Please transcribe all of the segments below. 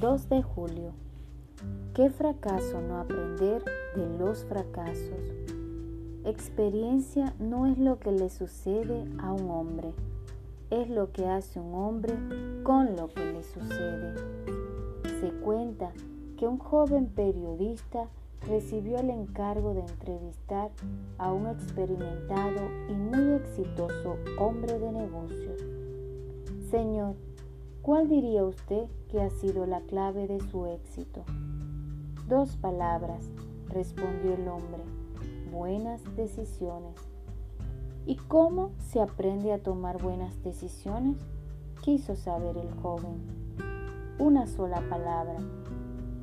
de julio. Qué fracaso no aprender de los fracasos. Experiencia no es lo que le sucede a un hombre, es lo que hace un hombre con lo que le sucede. Se cuenta que un joven periodista recibió el encargo de entrevistar a un experimentado y muy exitoso hombre de negocios. Señor, ¿cuál diría usted que ha sido la clave de su éxito? Dos palabras, respondió el hombre, buenas decisiones. ¿Y cómo se aprende a tomar buenas decisiones? quiso saber el joven. Una sola palabra,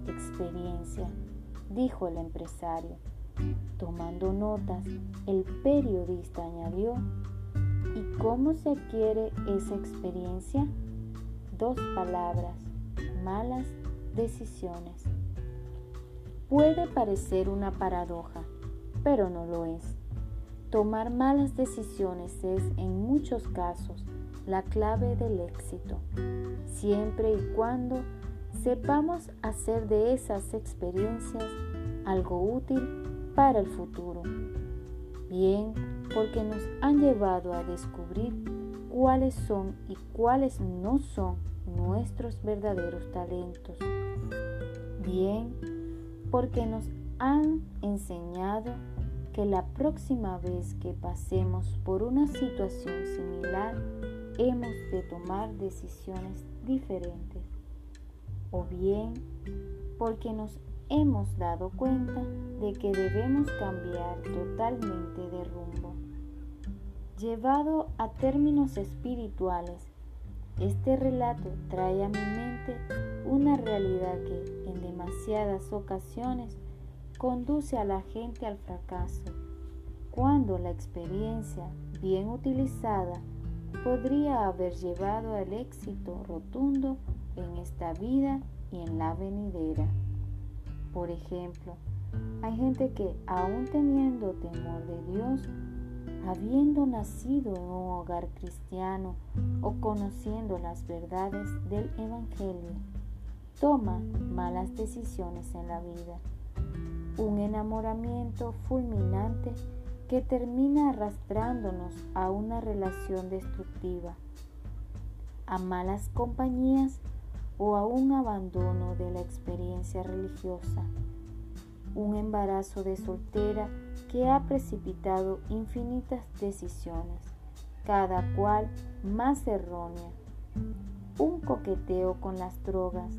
experiencia dijo el empresario. Tomando notas, el periodista añadió, ¿y cómo se adquiere esa experiencia? Dos palabras, malas decisiones. Puede parecer una paradoja, pero no lo es. Tomar malas decisiones es, en muchos casos, la clave del éxito, siempre y cuando sepamos hacer de esas experiencias algo útil para el futuro. Bien, porque nos han llevado a descubrir cuáles son y cuáles no son nuestros verdaderos talentos. Bien, porque nos han enseñado que la próxima vez que pasemos por una situación similar, hemos de tomar decisiones diferentes. O bien, porque nos hemos dado cuenta de que debemos cambiar totalmente de rumbo. Llevado a términos espirituales, este relato trae a mi mente una realidad que en demasiadas ocasiones conduce a la gente al fracaso, cuando la experiencia bien utilizada podría haber llevado al éxito rotundo en esta vida y en la venidera. Por ejemplo, hay gente que aún teniendo temor de Dios, habiendo nacido en un hogar cristiano o conociendo las verdades del Evangelio, toma malas decisiones en la vida. Un enamoramiento fulminante que termina arrastrándonos a una relación destructiva, a malas compañías o a un abandono de la experiencia religiosa, un embarazo de soltera que ha precipitado infinitas decisiones, cada cual más errónea, un coqueteo con las drogas,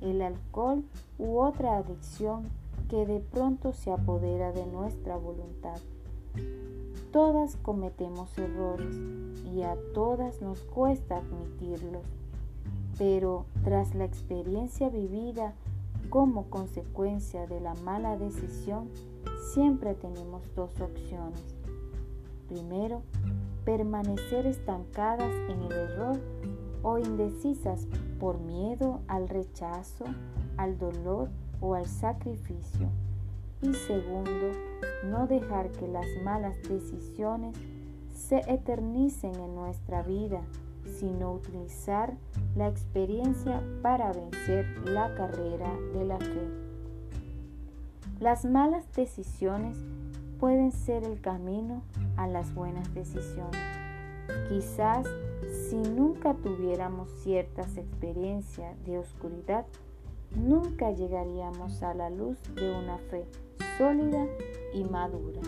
el alcohol u otra adicción que de pronto se apodera de nuestra voluntad. Todas cometemos errores y a todas nos cuesta admitirlos pero tras la experiencia vivida como consecuencia de la mala decisión, siempre tenemos dos opciones. Primero, permanecer estancadas en el error o indecisas por miedo al rechazo, al dolor o al sacrificio. Y segundo, no dejar que las malas decisiones se eternicen en nuestra vida, sino utilizar la experiencia para vencer la carrera de la fe. Las malas decisiones pueden ser el camino a las buenas decisiones. Quizás si nunca tuviéramos ciertas experiencias de oscuridad, nunca llegaríamos a la luz de una fe sólida y madura.